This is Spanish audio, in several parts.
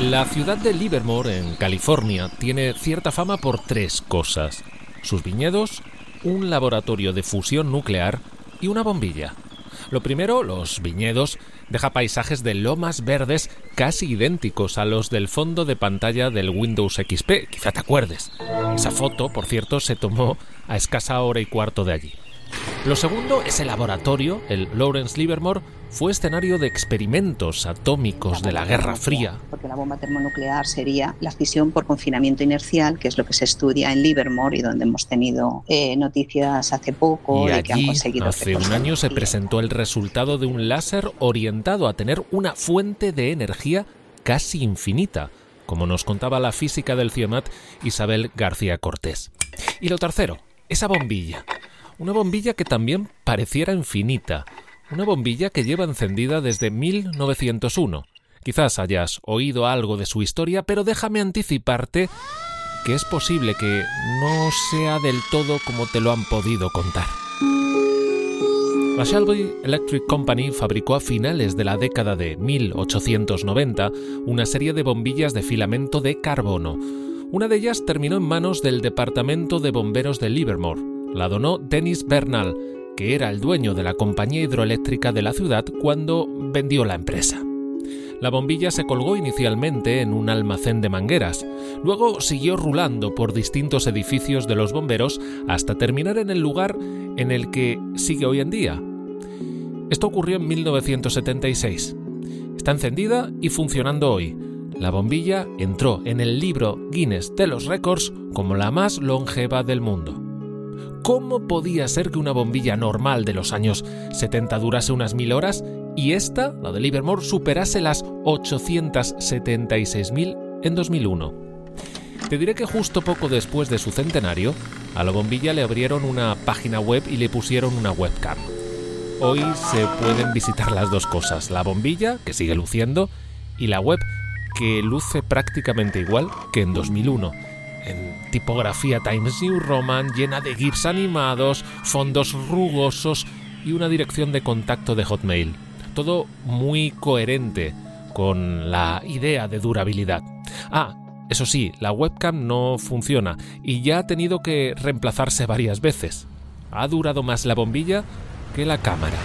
La ciudad de Livermore, en California, tiene cierta fama por tres cosas. Sus viñedos, un laboratorio de fusión nuclear y una bombilla. Lo primero, los viñedos, deja paisajes de lomas verdes casi idénticos a los del fondo de pantalla del Windows XP, quizá te acuerdes. Esa foto, por cierto, se tomó a escasa hora y cuarto de allí. Lo segundo es el laboratorio, el Lawrence Livermore, fue escenario de experimentos atómicos de la Guerra Fría. Porque la bomba termonuclear sería la fisión por confinamiento inercial, que es lo que se estudia en Livermore y donde hemos tenido eh, noticias hace poco y de allí, que han conseguido. hace un año se presentó el resultado de un láser orientado a tener una fuente de energía casi infinita, como nos contaba la física del CIEMAT Isabel García Cortés. Y lo tercero, esa bombilla. Una bombilla que también pareciera infinita. Una bombilla que lleva encendida desde 1901. Quizás hayas oído algo de su historia, pero déjame anticiparte que es posible que no sea del todo como te lo han podido contar. La Shelby Electric Company fabricó a finales de la década de 1890 una serie de bombillas de filamento de carbono. Una de ellas terminó en manos del Departamento de Bomberos de Livermore. La donó Dennis Bernal, que era el dueño de la compañía hidroeléctrica de la ciudad cuando vendió la empresa. La bombilla se colgó inicialmente en un almacén de mangueras, luego siguió rulando por distintos edificios de los bomberos hasta terminar en el lugar en el que sigue hoy en día. Esto ocurrió en 1976. Está encendida y funcionando hoy. La bombilla entró en el libro Guinness de los récords como la más longeva del mundo. ¿Cómo podía ser que una bombilla normal de los años 70 durase unas mil horas y esta, la de Livermore, superase las 876.000 en 2001? Te diré que justo poco después de su centenario, a la bombilla le abrieron una página web y le pusieron una webcam. Hoy se pueden visitar las dos cosas, la bombilla, que sigue luciendo, y la web, que luce prácticamente igual que en 2001 en tipografía Times New Roman llena de GIFs animados, fondos rugosos y una dirección de contacto de Hotmail. Todo muy coherente con la idea de durabilidad. Ah, eso sí, la webcam no funciona y ya ha tenido que reemplazarse varias veces. Ha durado más la bombilla que la cámara.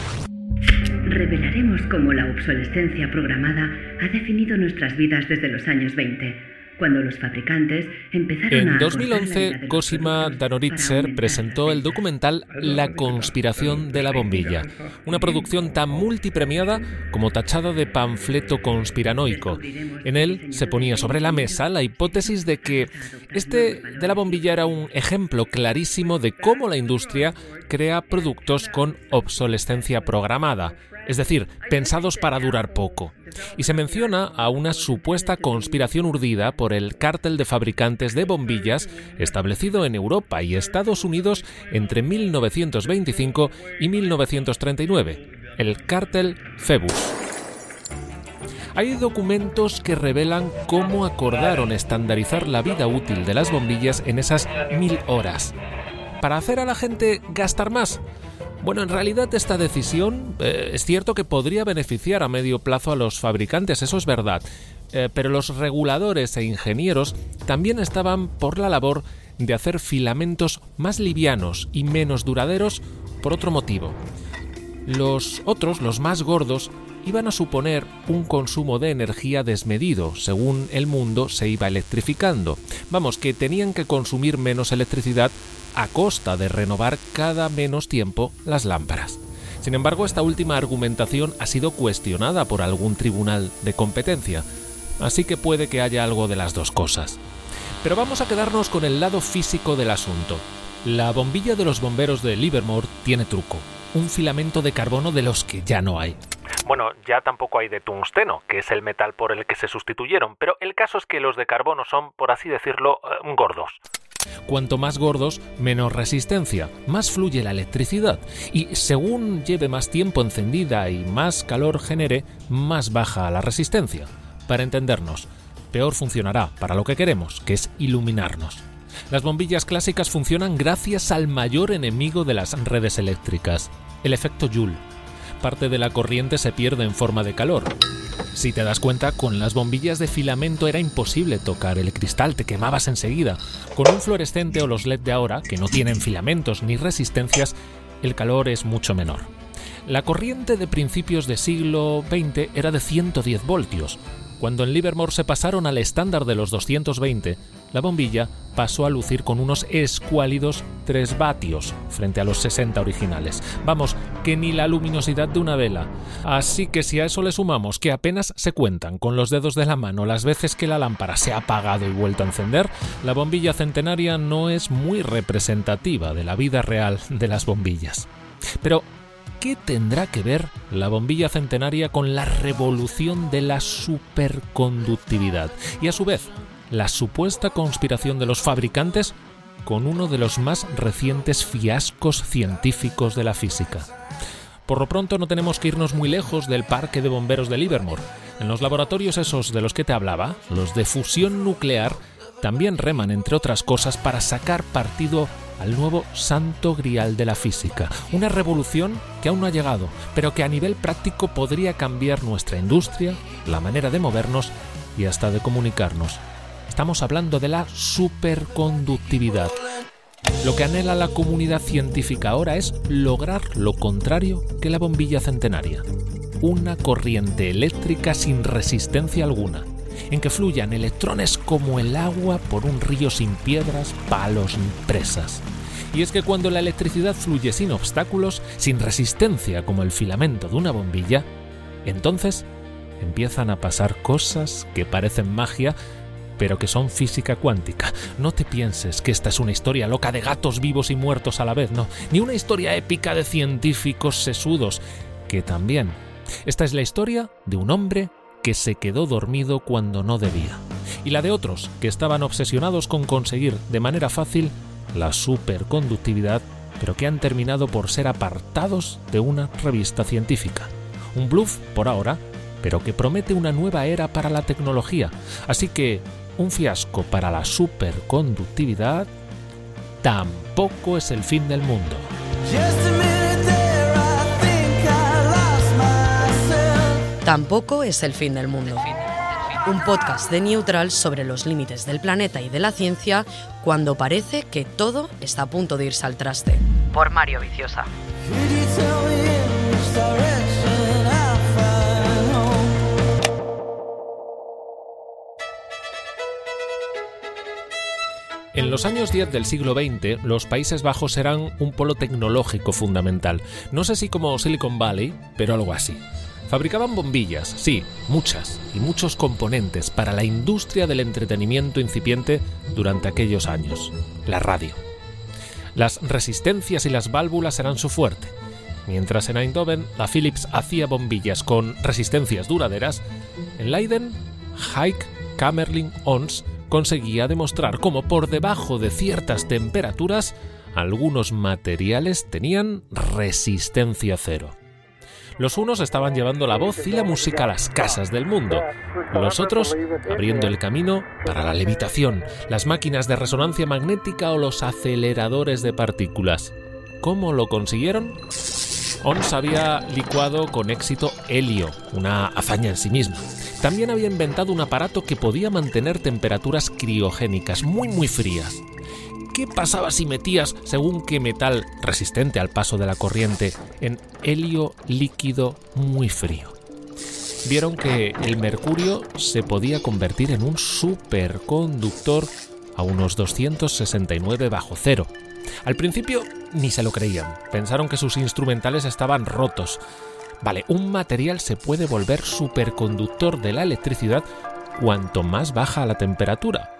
Revelaremos cómo la obsolescencia programada ha definido nuestras vidas desde los años 20 cuando los fabricantes empezaron En a 2011, Cosima Danoritzer presentó el documental La conspiración de la bombilla, una producción tan multipremiada como tachada de panfleto conspiranoico. En él se ponía sobre la mesa la hipótesis de que este de la bombilla era un ejemplo clarísimo de cómo la industria crea productos con obsolescencia programada es decir, pensados para durar poco. Y se menciona a una supuesta conspiración urdida por el cártel de fabricantes de bombillas establecido en Europa y Estados Unidos entre 1925 y 1939, el cártel Phoebus. Hay documentos que revelan cómo acordaron estandarizar la vida útil de las bombillas en esas mil horas. ¿Para hacer a la gente gastar más? Bueno, en realidad esta decisión eh, es cierto que podría beneficiar a medio plazo a los fabricantes, eso es verdad, eh, pero los reguladores e ingenieros también estaban por la labor de hacer filamentos más livianos y menos duraderos por otro motivo. Los otros, los más gordos, iban a suponer un consumo de energía desmedido según el mundo se iba electrificando. Vamos, que tenían que consumir menos electricidad a costa de renovar cada menos tiempo las lámparas. Sin embargo, esta última argumentación ha sido cuestionada por algún tribunal de competencia, así que puede que haya algo de las dos cosas. Pero vamos a quedarnos con el lado físico del asunto. La bombilla de los bomberos de Livermore tiene truco, un filamento de carbono de los que ya no hay. Bueno, ya tampoco hay de tungsteno, que es el metal por el que se sustituyeron, pero el caso es que los de carbono son, por así decirlo, eh, gordos. Cuanto más gordos, menos resistencia, más fluye la electricidad y según lleve más tiempo encendida y más calor genere, más baja la resistencia. Para entendernos, peor funcionará para lo que queremos, que es iluminarnos. Las bombillas clásicas funcionan gracias al mayor enemigo de las redes eléctricas, el efecto Joule. Parte de la corriente se pierde en forma de calor. Si te das cuenta, con las bombillas de filamento era imposible tocar el cristal, te quemabas enseguida. Con un fluorescente o los LED de ahora, que no tienen filamentos ni resistencias, el calor es mucho menor. La corriente de principios de siglo XX era de 110 voltios, cuando en Livermore se pasaron al estándar de los 220, la bombilla pasó a lucir con unos escuálidos 3 vatios frente a los 60 originales. Vamos, que ni la luminosidad de una vela. Así que si a eso le sumamos que apenas se cuentan con los dedos de la mano las veces que la lámpara se ha apagado y vuelto a encender, la bombilla centenaria no es muy representativa de la vida real de las bombillas. Pero ¿Qué tendrá que ver la bombilla centenaria con la revolución de la superconductividad? Y a su vez, la supuesta conspiración de los fabricantes con uno de los más recientes fiascos científicos de la física. Por lo pronto no tenemos que irnos muy lejos del parque de bomberos de Livermore. En los laboratorios esos de los que te hablaba, los de fusión nuclear, también reman, entre otras cosas, para sacar partido al nuevo santo grial de la física, una revolución que aún no ha llegado, pero que a nivel práctico podría cambiar nuestra industria, la manera de movernos y hasta de comunicarnos. Estamos hablando de la superconductividad. Lo que anhela la comunidad científica ahora es lograr lo contrario que la bombilla centenaria. Una corriente eléctrica sin resistencia alguna, en que fluyan electrones como el agua por un río sin piedras, palos ni presas. Y es que cuando la electricidad fluye sin obstáculos, sin resistencia como el filamento de una bombilla, entonces empiezan a pasar cosas que parecen magia, pero que son física cuántica. No te pienses que esta es una historia loca de gatos vivos y muertos a la vez, no, ni una historia épica de científicos sesudos, que también. Esta es la historia de un hombre que se quedó dormido cuando no debía, y la de otros que estaban obsesionados con conseguir de manera fácil la superconductividad, pero que han terminado por ser apartados de una revista científica. Un bluff por ahora, pero que promete una nueva era para la tecnología, así que un fiasco para la superconductividad tampoco es el fin del mundo. Tampoco es el fin del mundo. Un podcast de Neutral sobre los límites del planeta y de la ciencia cuando parece que todo está a punto de irse al traste. Por Mario Viciosa. En los años 10 del siglo XX, los Países Bajos eran un polo tecnológico fundamental. No sé si como Silicon Valley, pero algo así. Fabricaban bombillas, sí, muchas, y muchos componentes para la industria del entretenimiento incipiente durante aquellos años, la radio. Las resistencias y las válvulas eran su fuerte. Mientras en Eindhoven la Philips hacía bombillas con resistencias duraderas, en Leiden, Haik Kamerling Ons conseguía demostrar cómo por debajo de ciertas temperaturas algunos materiales tenían resistencia cero. Los unos estaban llevando la voz y la música a las casas del mundo, los otros abriendo el camino para la levitación, las máquinas de resonancia magnética o los aceleradores de partículas. ¿Cómo lo consiguieron? ONS había licuado con éxito helio, una hazaña en sí misma. También había inventado un aparato que podía mantener temperaturas criogénicas muy muy frías. ¿Qué pasaba si metías, según qué metal resistente al paso de la corriente, en helio líquido muy frío? Vieron que el mercurio se podía convertir en un superconductor a unos 269 bajo cero. Al principio ni se lo creían, pensaron que sus instrumentales estaban rotos. Vale, un material se puede volver superconductor de la electricidad cuanto más baja la temperatura,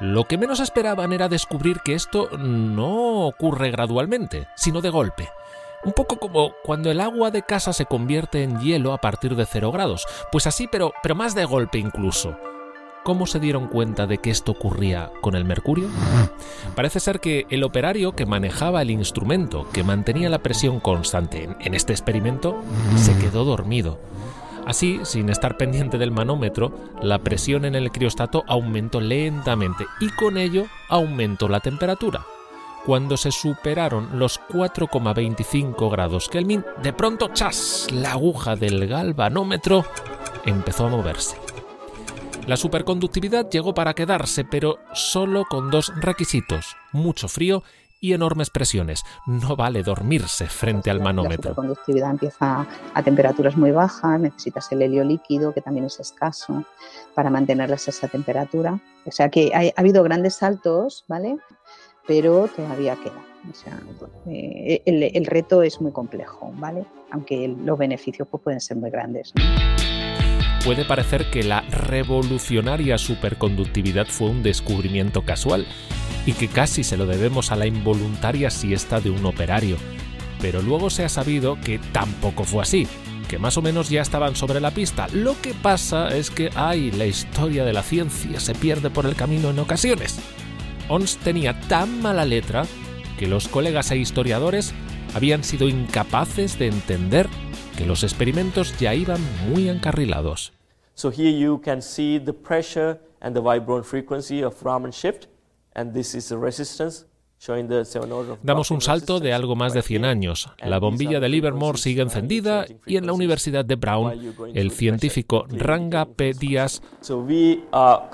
Lo que menos esperaban era descubrir que esto no ocurre gradualmente, sino de golpe. Un poco como cuando el agua de casa se convierte en hielo a partir de cero grados. Pues así, pero, pero más de golpe incluso. ¿Cómo se dieron cuenta de que esto ocurría con el mercurio? Parece ser que el operario que manejaba el instrumento, que mantenía la presión constante en este experimento, se quedó dormido. Así, sin estar pendiente del manómetro, la presión en el criostato aumentó lentamente y con ello aumentó la temperatura. Cuando se superaron los 4,25 grados Kelvin, de pronto, ¡chas!, la aguja del galvanómetro empezó a moverse. La superconductividad llegó para quedarse, pero solo con dos requisitos, mucho frío y enormes presiones. No vale dormirse frente al manómetro. La conductividad empieza a temperaturas muy bajas, necesitas el helio líquido, que también es escaso, para mantenerlas a esa temperatura. O sea que ha habido grandes saltos, ¿vale? Pero todavía queda. O sea, eh, el, reto es muy complejo, ¿vale? Aunque los beneficios pues, pueden ser muy grandes. Puede parecer que la revolucionaria superconductividad fue un descubrimiento casual, y que casi se lo debemos a la involuntaria siesta de un operario. Pero luego se ha sabido que tampoco fue así, que más o menos ya estaban sobre la pista. Lo que pasa es que, ay, la historia de la ciencia se pierde por el camino en ocasiones. ONS tenía tan mala letra que los colegas e historiadores habían sido incapaces de entender que los experimentos ya iban muy encarrilados. So here you can see the pressure and the vibration frequency of Raman shift. Damos un salto de algo más de 100 años. La bombilla de Livermore sigue encendida y en la Universidad de Brown, el científico Ranga P. Díaz uh,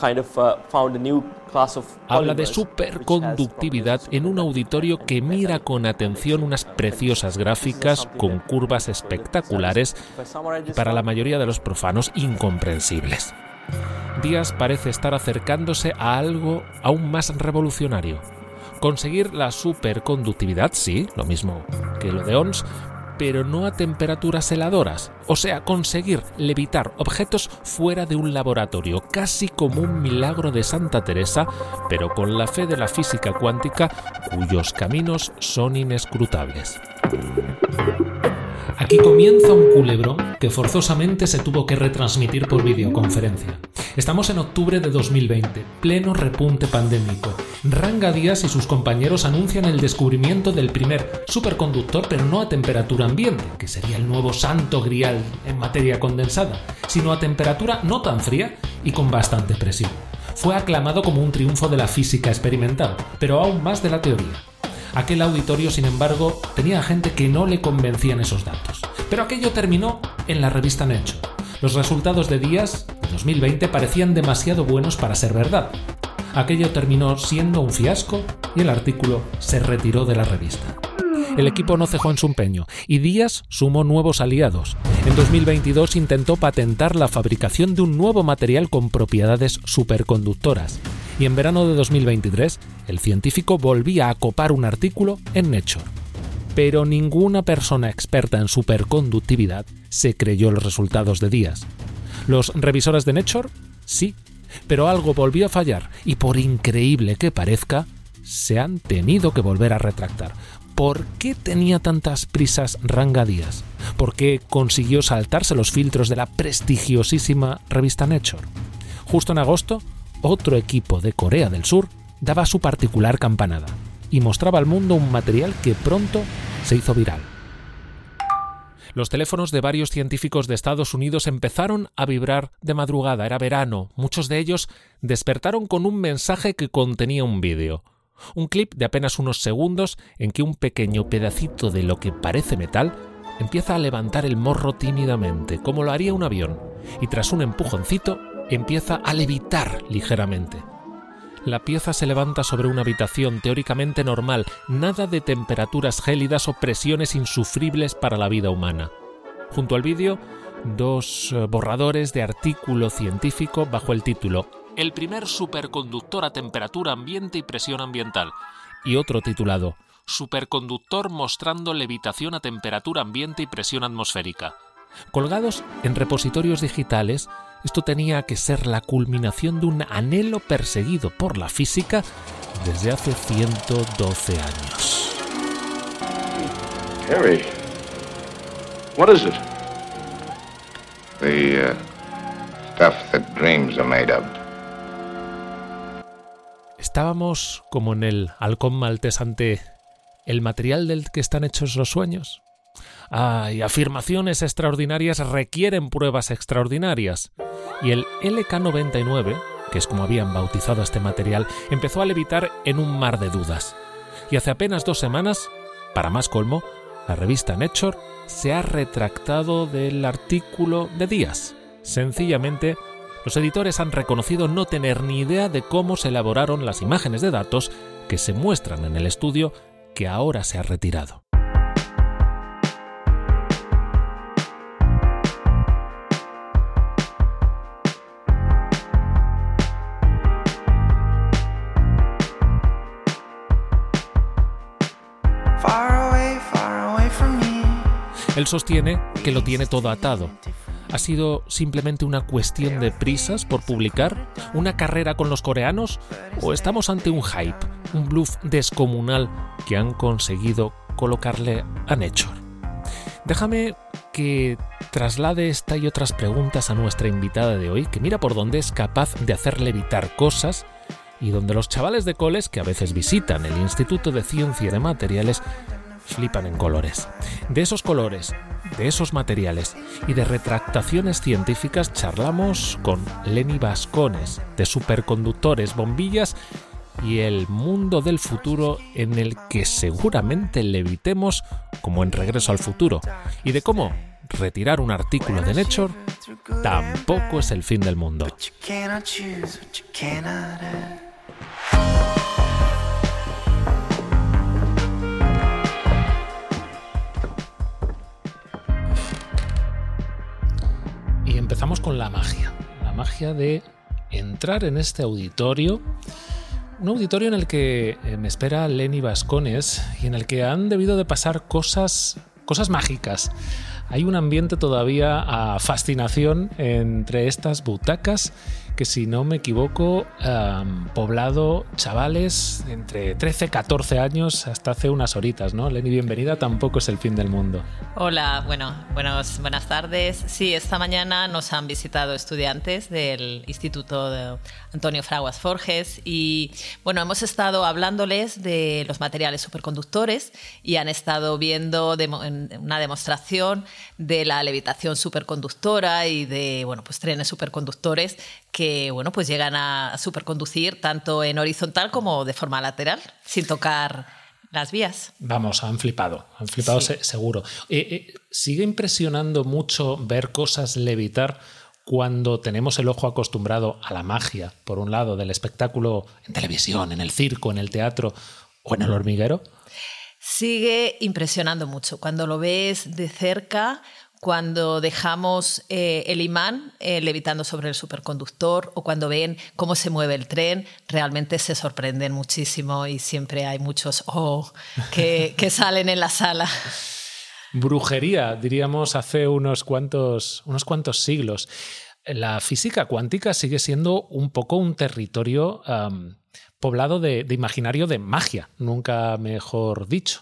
habla de superconductividad en un auditorio que mira con atención unas preciosas gráficas con curvas espectaculares y para la mayoría de los profanos incomprensibles. Díaz parece estar acercándose a algo aún más revolucionario. Conseguir la superconductividad, sí, lo mismo que lo de ONS, pero no a temperaturas heladoras, o sea, conseguir levitar objetos fuera de un laboratorio, casi como un milagro de Santa Teresa, pero con la fe de la física cuántica cuyos caminos son inescrutables. Aquí comienza un culebrón que forzosamente se tuvo que retransmitir por videoconferencia. Estamos en octubre de 2020, pleno repunte pandémico. Ranga Díaz y sus compañeros anuncian el descubrimiento del primer superconductor, pero no a temperatura ambiente, que sería el nuevo santo grial en materia condensada, sino a temperatura no tan fría y con bastante presión. Fue aclamado como un triunfo de la física experimental, pero aún más de la teoría. Aquel auditorio, sin embargo, tenía gente que no le convencían esos datos. Pero aquello terminó en la revista Nature. Los resultados de Díaz, en 2020, parecían demasiado buenos para ser verdad. Aquello terminó siendo un fiasco y el artículo se retiró de la revista. El equipo no cejó en su empeño y Díaz sumó nuevos aliados. En 2022 intentó patentar la fabricación de un nuevo material con propiedades superconductoras y en verano de 2023 el científico volvía a copar un artículo en Nature. Pero ninguna persona experta en superconductividad se creyó los resultados de Díaz. Los revisores de Nature, sí, pero algo volvió a fallar y por increíble que parezca, se han tenido que volver a retractar. ¿Por qué tenía tantas prisas Ranga Díaz? ¿Por qué consiguió saltarse los filtros de la prestigiosísima revista Nature? Justo en agosto, otro equipo de Corea del Sur daba su particular campanada y mostraba al mundo un material que pronto se hizo viral. Los teléfonos de varios científicos de Estados Unidos empezaron a vibrar de madrugada, era verano, muchos de ellos despertaron con un mensaje que contenía un vídeo. Un clip de apenas unos segundos en que un pequeño pedacito de lo que parece metal empieza a levantar el morro tímidamente, como lo haría un avión, y tras un empujoncito empieza a levitar ligeramente. La pieza se levanta sobre una habitación teóricamente normal, nada de temperaturas gélidas o presiones insufribles para la vida humana. Junto al vídeo, dos eh, borradores de artículo científico bajo el título El primer superconductor a temperatura ambiente y presión ambiental, y otro titulado Superconductor mostrando levitación a temperatura ambiente y presión atmosférica. Colgados en repositorios digitales, esto tenía que ser la culminación de un anhelo perseguido por la física desde hace 112 años. Harry, what is it? The uh, stuff that dreams are made of. Estábamos como en el halcón maltés ante el material del que están hechos los sueños. Ay, afirmaciones extraordinarias requieren pruebas extraordinarias. Y el LK99, que es como habían bautizado este material, empezó a levitar en un mar de dudas. Y hace apenas dos semanas, para más colmo, la revista Nature se ha retractado del artículo de días. Sencillamente, los editores han reconocido no tener ni idea de cómo se elaboraron las imágenes de datos que se muestran en el estudio que ahora se ha retirado. Él sostiene que lo tiene todo atado. ¿Ha sido simplemente una cuestión de prisas por publicar? ¿Una carrera con los coreanos? ¿O estamos ante un hype, un bluff descomunal que han conseguido colocarle a Nature? Déjame que traslade esta y otras preguntas a nuestra invitada de hoy, que mira por dónde es capaz de hacerle evitar cosas y donde los chavales de coles que a veces visitan el Instituto de Ciencia de Materiales flipan en colores. De esos colores, de esos materiales y de retractaciones científicas charlamos con Lenny Vascones, de superconductores, bombillas y el mundo del futuro en el que seguramente levitemos como en Regreso al Futuro, y de cómo retirar un artículo de Nature tampoco es el fin del mundo. La magia. La magia de entrar en este auditorio. Un auditorio en el que eh, me espera Lenny Vascones y en el que han debido de pasar cosas, cosas mágicas. Hay un ambiente todavía a fascinación entre estas butacas que si no me equivoco, poblado chavales entre 13 y 14 años hasta hace unas horitas, ¿no? Lenny, bienvenida, tampoco es el fin del mundo. Hola, bueno, buenos, buenas tardes. Sí, esta mañana nos han visitado estudiantes del Instituto Antonio Fraguas Forges y, bueno, hemos estado hablándoles de los materiales superconductores y han estado viendo una demostración de la levitación superconductora y de, bueno, pues trenes superconductores que bueno, pues llegan a superconducir tanto en horizontal como de forma lateral, sin tocar las vías. Vamos, han flipado, han flipado seguro. Eh, eh, ¿Sigue impresionando mucho ver cosas levitar cuando tenemos el ojo acostumbrado a la magia, por un lado, del espectáculo en televisión, en el circo, en el teatro o en el hormiguero? Sigue impresionando mucho. Cuando lo ves de cerca, cuando dejamos eh, el imán eh, levitando sobre el superconductor o cuando ven cómo se mueve el tren, realmente se sorprenden muchísimo y siempre hay muchos oh que, salen en la sala. Brujería, diríamos, hace unos cuantos, unos cuantos siglos. La física cuántica sigue siendo un poco un territorio poblado de imaginario de magia, nunca mejor dicho.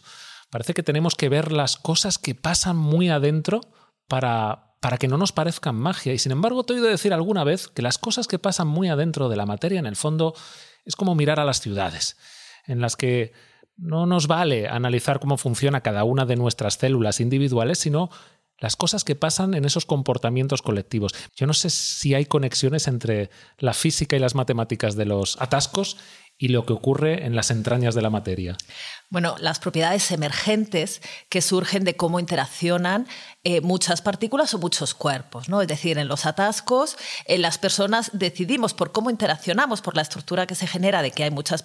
Parece que tenemos que ver las cosas que pasan muy adentro para, para que no nos parezcan magia. Y sin embargo, te he oído decir alguna vez que las cosas que pasan muy adentro de la materia, en el fondo, es como mirar a las ciudades, en las que no nos vale analizar cómo funciona cada una de nuestras células individuales, sino las cosas que pasan en esos comportamientos colectivos. Yo no sé si hay conexiones entre la física y las matemáticas de los atascos y lo que ocurre en las entrañas de la materia? Bueno, las propiedades emergentes que surgen de cómo interaccionan eh, muchas partículas o muchos cuerpos, ¿no? Es decir, en los atascos, en las personas decidimos por cómo interaccionamos, por la estructura que se genera de que hay muchas,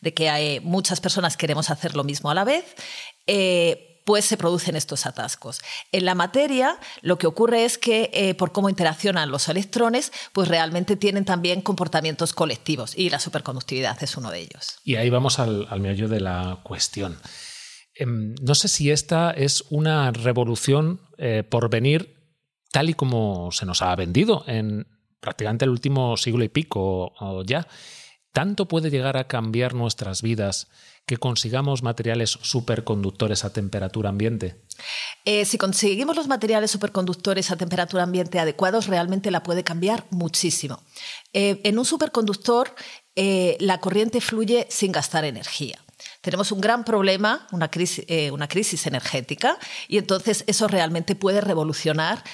de que hay muchas personas queremos hacer lo mismo a la vez. Eh, pues se producen estos atascos. En la materia lo que ocurre es que eh, por cómo interaccionan los electrones, pues realmente tienen también comportamientos colectivos y la superconductividad es uno de ellos. Y ahí vamos al, meollo de la cuestión. Em, no sé si esta es una revolución eh, por venir tal y como se nos ha vendido en prácticamente el último siglo y pico o ya. ¿Tanto puede llegar a cambiar nuestras vidas que consigamos materiales superconductores a temperatura ambiente? Eh, si conseguimos los materiales superconductores a temperatura ambiente adecuados, realmente la puede cambiar muchísimo. Eh, en un superconductor, eh, la corriente fluye sin gastar energía tenemos un gran problema, una crisis, una crisis, energética, y entonces eso realmente puede revolucionar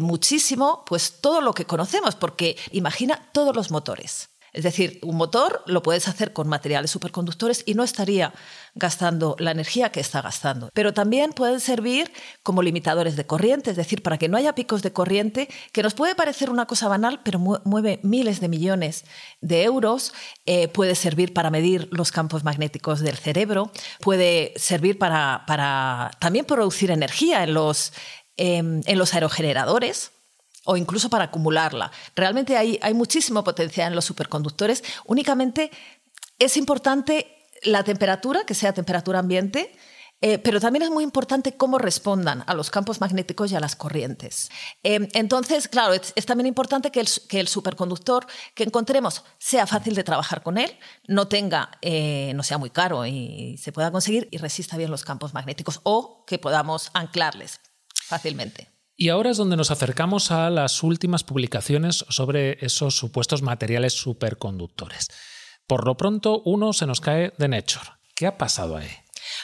muchísimo pues, todo lo que conocemos, porque imagina todos los motores. Es decir, un motor lo puedes hacer con materiales superconductores y no estaría gastando la energía que está gastando. Pero también pueden servir como limitadores de corriente, es decir, para que no haya picos de corriente, que nos puede parecer una cosa banal, pero mueve miles de millones de euros. Eh, puede servir para medir los campos magnéticos del cerebro, puede servir para, también producir energía en los, em, en los aerogeneradores o incluso para acumularla. Realmente hay, hay muchísimo potencial en los superconductores. Únicamente es importante la temperatura, que sea temperatura ambiente, eh, pero también es muy importante cómo respondan a los campos magnéticos y a las corrientes. Eh, entonces, claro, es, también importante que el, que el, superconductor que encontremos sea fácil de trabajar con él, no tenga, eh, no sea muy caro y se pueda conseguir y resista bien los campos magnéticos o que podamos anclarles fácilmente. Y ahora es donde nos acercamos a las últimas publicaciones sobre esos supuestos materiales superconductores. Por lo pronto, uno se nos cae de Nature. ¿Qué ha pasado ahí?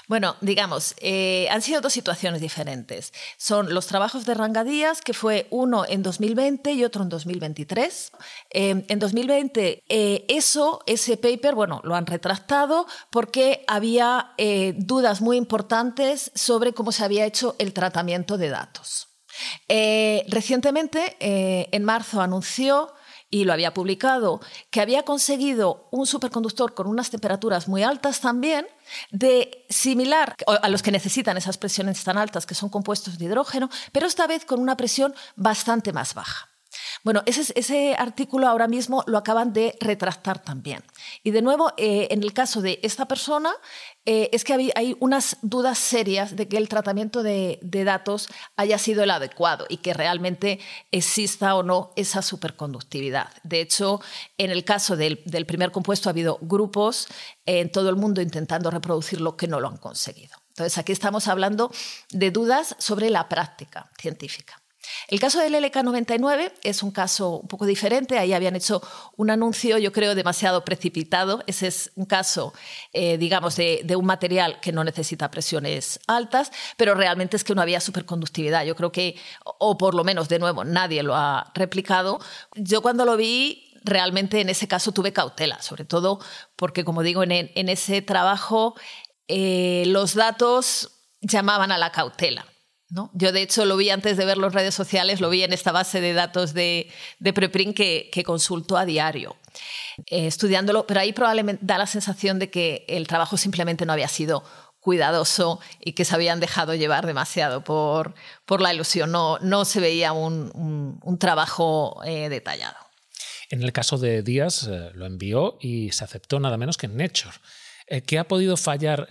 Bueno, digamos, eh, han sido dos situaciones diferentes. Son los trabajos de Rangadías, que fue uno en 2020 y otro en 2023. Eh, en 2020, eh, eso, ese paper, bueno, lo han retractado porque había dudas muy importantes sobre cómo se había hecho el tratamiento de datos. Eh, recientemente, eh, en marzo, anunció y lo había publicado, que había conseguido un superconductor con unas temperaturas muy altas también, de similar a los que necesitan esas presiones tan altas, que son compuestos de hidrógeno, pero esta vez con una presión bastante más baja. Bueno, ese, artículo ahora mismo lo acaban de retractar también. Y de nuevo, eh, en el caso de esta persona, eh, es que hay, unas dudas serias de que el tratamiento de, datos haya sido el adecuado y que realmente exista o no esa superconductividad. De hecho, en el caso del, del primer compuesto ha habido grupos en todo el mundo intentando reproducirlo que no lo han conseguido. Entonces, aquí estamos hablando de dudas sobre la práctica científica. El caso del LK99 es un caso un poco diferente. Ahí habían hecho un anuncio, yo creo, demasiado precipitado. Ese es un caso, eh, digamos, de, un material que no necesita presiones altas, pero realmente es que no había superconductividad. Yo creo que, o por lo menos, de nuevo, nadie lo ha replicado. Yo cuando lo vi, realmente en ese caso tuve cautela, sobre todo porque, como digo, en, ese trabajo eh, los datos llamaban a la cautela. Yo, de hecho, lo vi antes de ver las redes sociales, lo vi en esta base de datos de, de Preprint que, que consulto a diario. Eh, estudiándolo, pero ahí probablemente da la sensación de que el trabajo simplemente no había sido cuidadoso y que se habían dejado llevar demasiado por, por la ilusión. No, no se veía un, un, trabajo eh, detallado. En el caso de Díaz, eh, lo envió y se aceptó nada menos que en Nature. ¿Qué ha podido fallar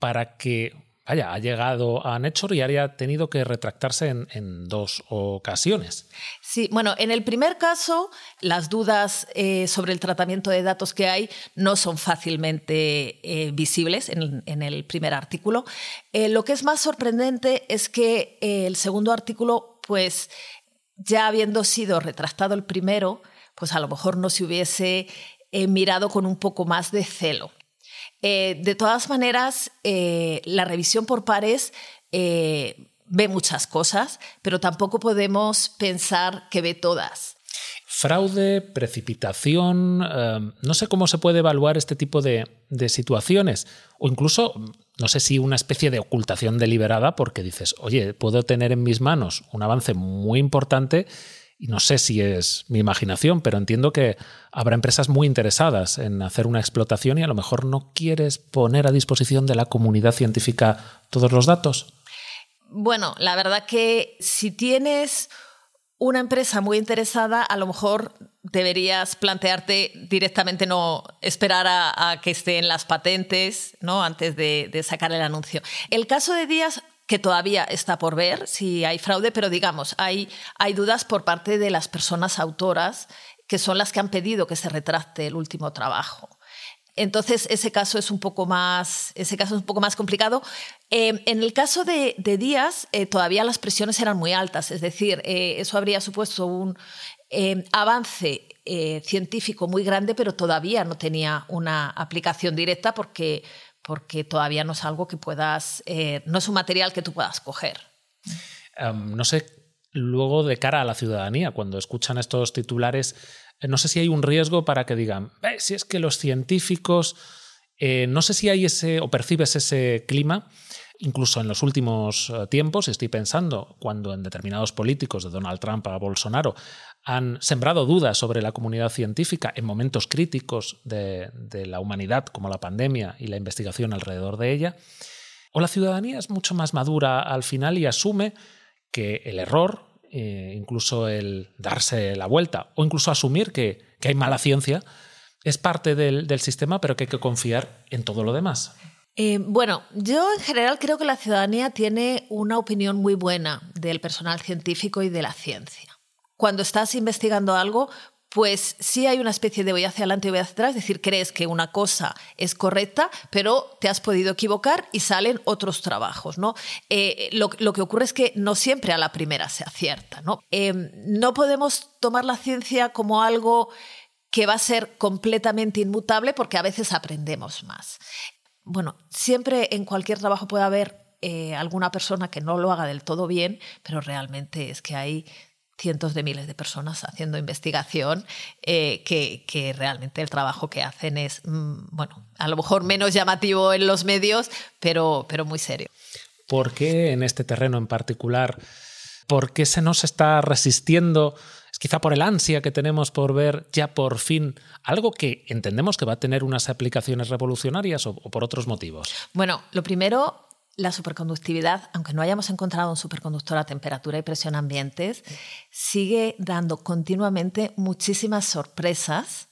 para que ha llegado a Nature y ha tenido que retractarse en, dos ocasiones. Sí, bueno, en el primer caso, las dudas eh, sobre el tratamiento de datos que hay no son fácilmente eh, visibles en, el primer artículo. Eh, lo que es más sorprendente es que el segundo artículo, pues ya habiendo sido retractado el primero, pues a lo mejor no se hubiese mirado con un poco más de celo. Eh, de todas maneras, eh, la revisión por pares eh, ve muchas cosas, pero tampoco podemos pensar que ve todas. Fraude, precipitación, no sé cómo se puede evaluar este tipo de, de, situaciones. O incluso, no sé si una especie de ocultación deliberada porque dices, oye, puedo tener en mis manos un avance muy importante y no sé si es mi imaginación, pero entiendo que habrá empresas muy interesadas en hacer una explotación y a lo mejor no quieres poner a disposición de la comunidad científica todos los datos. Bueno, la verdad que si tienes una empresa muy interesada, a lo mejor deberías plantearte directamente no esperar a, que estén las patentes ¿no? antes de, de sacar el anuncio. El caso de Díaz que todavía está por ver si hay fraude, pero digamos, hay, hay dudas por parte de las personas autoras que son las que han pedido que se retracte el último trabajo. Entonces, ese caso es un poco más, ese caso es un poco más complicado. Eh, en el caso de, Díaz, eh, todavía las presiones eran muy altas, es decir, eh, eso habría supuesto un avance científico muy grande, pero todavía no tenía una aplicación directa porque porque todavía no es algo que puedas, eh, no es un material que tú puedas coger. Em, no sé, luego de cara a la ciudadanía, cuando escuchan estos titulares, eh, no sé si hay un riesgo para que digan, si es que los científicos, eh, no sé si hay ese o percibes ese clima incluso en los últimos tiempos, estoy pensando cuando en determinados políticos, de Donald Trump a Bolsonaro, han sembrado dudas sobre la comunidad científica en momentos críticos de, la humanidad, como la pandemia y la investigación alrededor de ella, o la ciudadanía es mucho más madura al final y asume que el error, eh, incluso el darse la vuelta, o incluso asumir que, hay mala ciencia, es parte del, sistema, pero que hay que confiar en todo lo demás. Eh, bueno, yo en general creo que la ciudadanía tiene una opinión muy buena del personal científico y de la ciencia cuando estás investigando algo, pues sí hay una especie de voy hacia adelante y voy hacia atrás, es decir, crees que una cosa es correcta, pero te has podido equivocar y salen otros trabajos. ¿no? Eh, lo, que ocurre es que no siempre a la primera se acierta. ¿no? Em, no podemos tomar la ciencia como algo que va a ser completamente inmutable porque a veces aprendemos más. Bueno, siempre en cualquier trabajo puede haber eh, alguna persona que no lo haga del todo bien, pero realmente es que hay cientos de miles de personas haciendo investigación eh, que, realmente el trabajo que hacen es, mm, bueno, a lo mejor menos llamativo en los medios, pero, pero muy serio. ¿Por qué en este terreno en particular? ¿Por qué se nos está resistiendo? Quizá por el ansia que tenemos por ver ya por fin algo que entendemos que va a tener unas aplicaciones revolucionarias o por otros motivos. Bueno, lo primero la superconductividad, aunque no hayamos encontrado un superconductor a temperatura y presión ambientes, sigue dando continuamente muchísimas sorpresas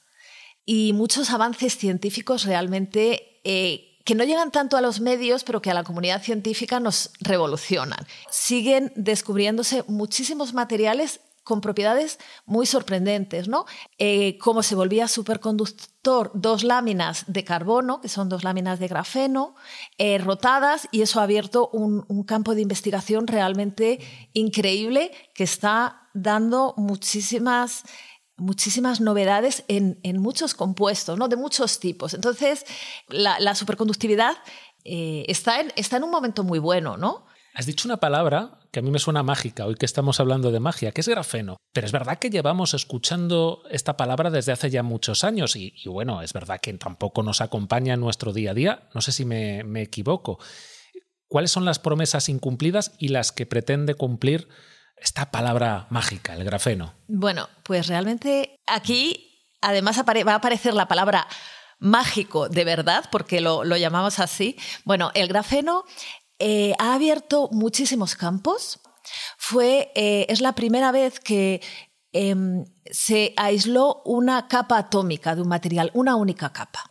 y muchos avances científicos realmente eh, que no llegan tanto a los medios, pero que a la comunidad científica nos revolucionan. Siguen descubriéndose muchísimos materiales con propiedades muy sorprendentes, ¿no? Eh, como se volvía superconductor dos láminas de carbono, que son dos láminas de grafeno, eh, rotadas, y eso ha abierto un, campo de investigación realmente increíble que está dando muchísimas muchísimas novedades en, muchos compuestos, ¿no? de muchos tipos. Entonces, la, superconductividad eh, está, en, está en un momento muy bueno, ¿no? Has dicho una palabra que a mí me suena mágica, hoy que estamos hablando de magia, que es grafeno. Pero es verdad que llevamos escuchando esta palabra desde hace ya muchos años y, bueno, es verdad que tampoco nos acompaña en nuestro día a día. No sé si me, me equivoco. ¿Cuáles son las promesas incumplidas y las que pretende cumplir esta palabra mágica, el grafeno? Bueno, pues realmente aquí además va a aparecer la palabra mágico de verdad, porque lo, lo, llamamos así. Bueno, el grafeno eh, ha abierto muchísimos campos. Fue, eh, es la primera vez que em, se aisló una capa atómica de un material, una única capa.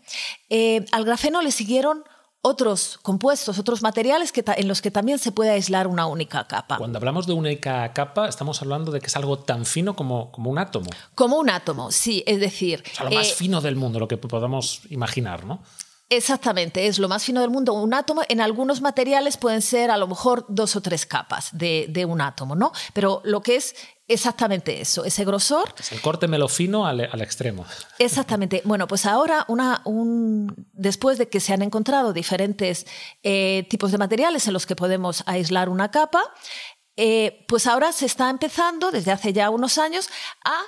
Eh, al grafeno le siguieron otros compuestos, otros materiales que en los que también se puede aislar una única capa. Cuando hablamos de única capa, estamos hablando de que es algo tan fino como, como un átomo. Como un átomo, sí, es decir... lo más fino del mundo, lo que podamos imaginar, ¿no? Exactamente, es lo más fino del mundo. Un átomo, en algunos materiales pueden ser a lo mejor dos o tres capas de, un átomo, ¿no? Pero lo que es exactamente eso, ese grosor. Es el corte melo fino al, extremo. Exactamente. Bueno, pues ahora, una, un, después de que se han encontrado diferentes eh, tipos de materiales en los que podemos aislar una capa, eh, pues ahora se está empezando, desde hace ya unos años, a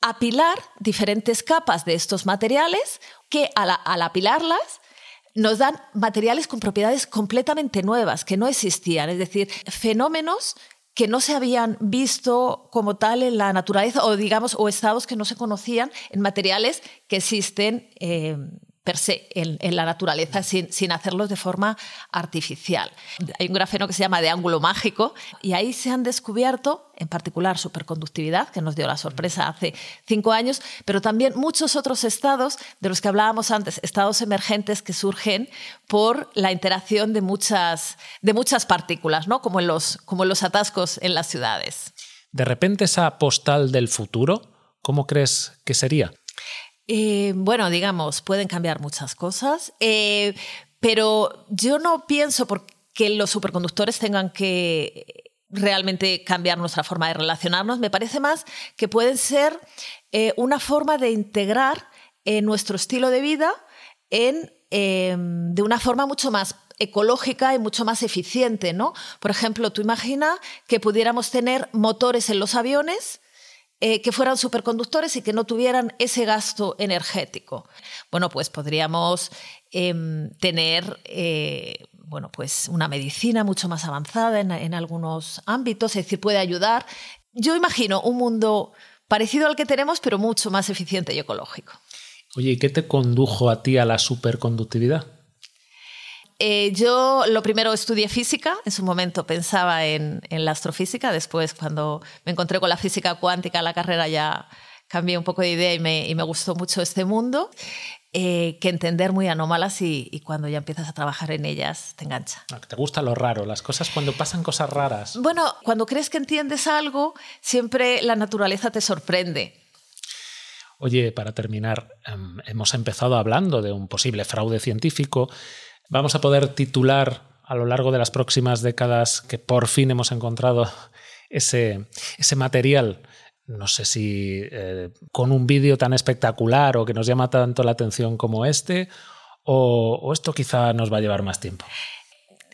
apilar diferentes capas de estos materiales que al, apilarlas nos dan materiales con propiedades completamente nuevas que no existían, es decir, fenómenos que no se habían visto como tal en la naturaleza o digamos o estados que no se conocían en materiales que existen eh, en, la naturaleza sin, sin, hacerlos de forma artificial. Hay un grafeno que se llama de ángulo mágico y ahí se han descubierto, en particular superconductividad, que nos dio la sorpresa hace cinco años, pero también muchos otros estados de los que hablábamos antes, estados emergentes que surgen por la interacción de muchas, de muchas partículas, ¿no? como, en los, como en los atascos en las ciudades. De repente esa postal del futuro, ¿cómo crees que sería? Eh, bueno, digamos, pueden cambiar muchas cosas, eh, pero yo no pienso que los superconductores tengan que realmente cambiar nuestra forma de relacionarnos. Me parece más que pueden ser eh, una forma de integrar nuestro estilo de vida en, em, de una forma mucho más ecológica y mucho más eficiente, ¿no? Por ejemplo, tú imagina que pudiéramos tener motores en los aviones eh, que fueran superconductores y que no tuvieran ese gasto energético. Bueno, pues podríamos em, tener eh, bueno, pues una medicina mucho más avanzada en, en algunos ámbitos, es decir, puede ayudar. Yo imagino un mundo parecido al que tenemos, pero mucho más eficiente y ecológico. Oye, ¿y qué te condujo a ti a la superconductividad? Eh, yo lo primero estudié física, en su momento pensaba en, la astrofísica, después cuando me encontré con la física cuántica, la carrera ya cambié un poco de idea y me, gustó mucho este mundo, eh, que entender muy anómalas y, cuando ya empiezas a trabajar en ellas te engancha. Ah, te gusta lo raro, las cosas cuando pasan cosas raras. Bueno, cuando crees que entiendes algo, siempre la naturaleza te sorprende. Oye, para terminar, em, hemos empezado hablando de un posible fraude científico vamos a poder titular a lo largo de las próximas décadas que por fin hemos encontrado ese, ese material. No sé si eh, con un vídeo tan espectacular o que nos llama tanto la atención como este, o, esto quizá nos va a llevar más tiempo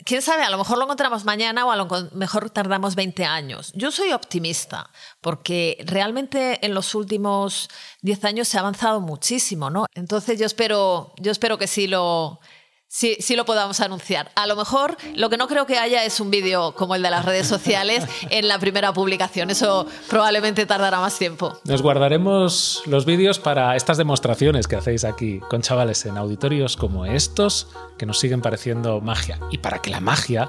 quién sabe, a lo mejor lo encontramos mañana o a lo mejor tardamos 20 años. Yo soy optimista porque realmente en los últimos 10 años se ha avanzado muchísimo, ¿no? Entonces yo espero, yo espero que sí lo, Sí, sí lo podamos anunciar. A lo mejor lo que no creo que haya es un vídeo como el de las redes sociales en la primera publicación. Eso probablemente tardará más tiempo. Nos guardaremos los vídeos para estas demostraciones que hacéis aquí con chavales en auditorios como estos, que nos siguen pareciendo magia. Y para que la magia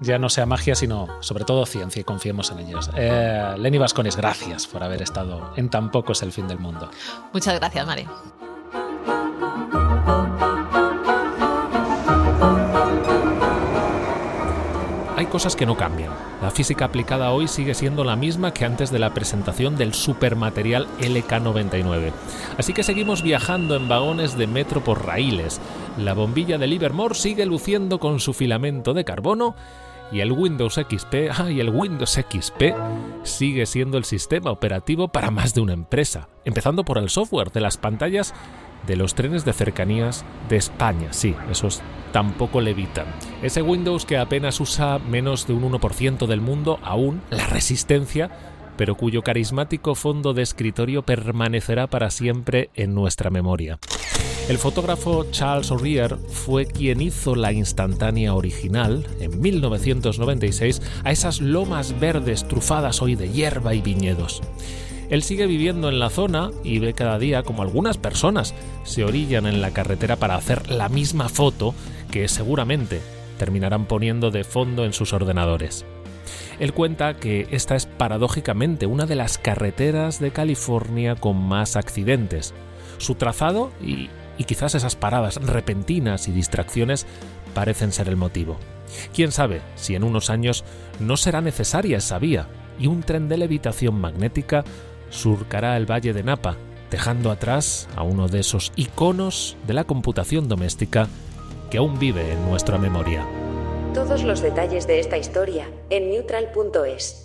ya no sea magia, sino sobre todo ciencia y confiemos en ellos. Eh, Lenny Vascones, gracias por haber estado en Tan poco es el fin del mundo. Muchas gracias, Mari. Cosas que no cambian. La física aplicada hoy sigue siendo la misma que antes de la presentación del supermaterial LK99. Así que seguimos viajando en vagones de metro por raíles. La bombilla de Livermore sigue luciendo con su filamento de carbono y el Windows XP, y el Windows XP sigue siendo el sistema operativo para más de una empresa, empezando por el software de las pantallas de los trenes de cercanías de España. Sí, esos tampoco levitan. Ese Windows que apenas usa menos de un 1% del mundo, aún la resistencia, pero cuyo carismático fondo de escritorio permanecerá para siempre en nuestra memoria. El fotógrafo Charles O'Rear fue quien hizo la instantánea original, en 1996, a esas lomas verdes trufadas hoy de hierba y viñedos. Él sigue viviendo en la zona y ve cada día como algunas personas se orillan en la carretera para hacer la misma foto que seguramente terminarán poniendo de fondo en sus ordenadores. Él cuenta que esta es paradójicamente una de las carreteras de California con más accidentes. Su trazado y, y quizás esas paradas repentinas y distracciones parecen ser el motivo. Quién sabe si en unos años no será necesaria esa vía y un tren de levitación magnética surcará el valle de Napa, dejando atrás a uno de esos iconos de la computación doméstica que aún vive en nuestra memoria. Todos los detalles de esta historia en neutral.es.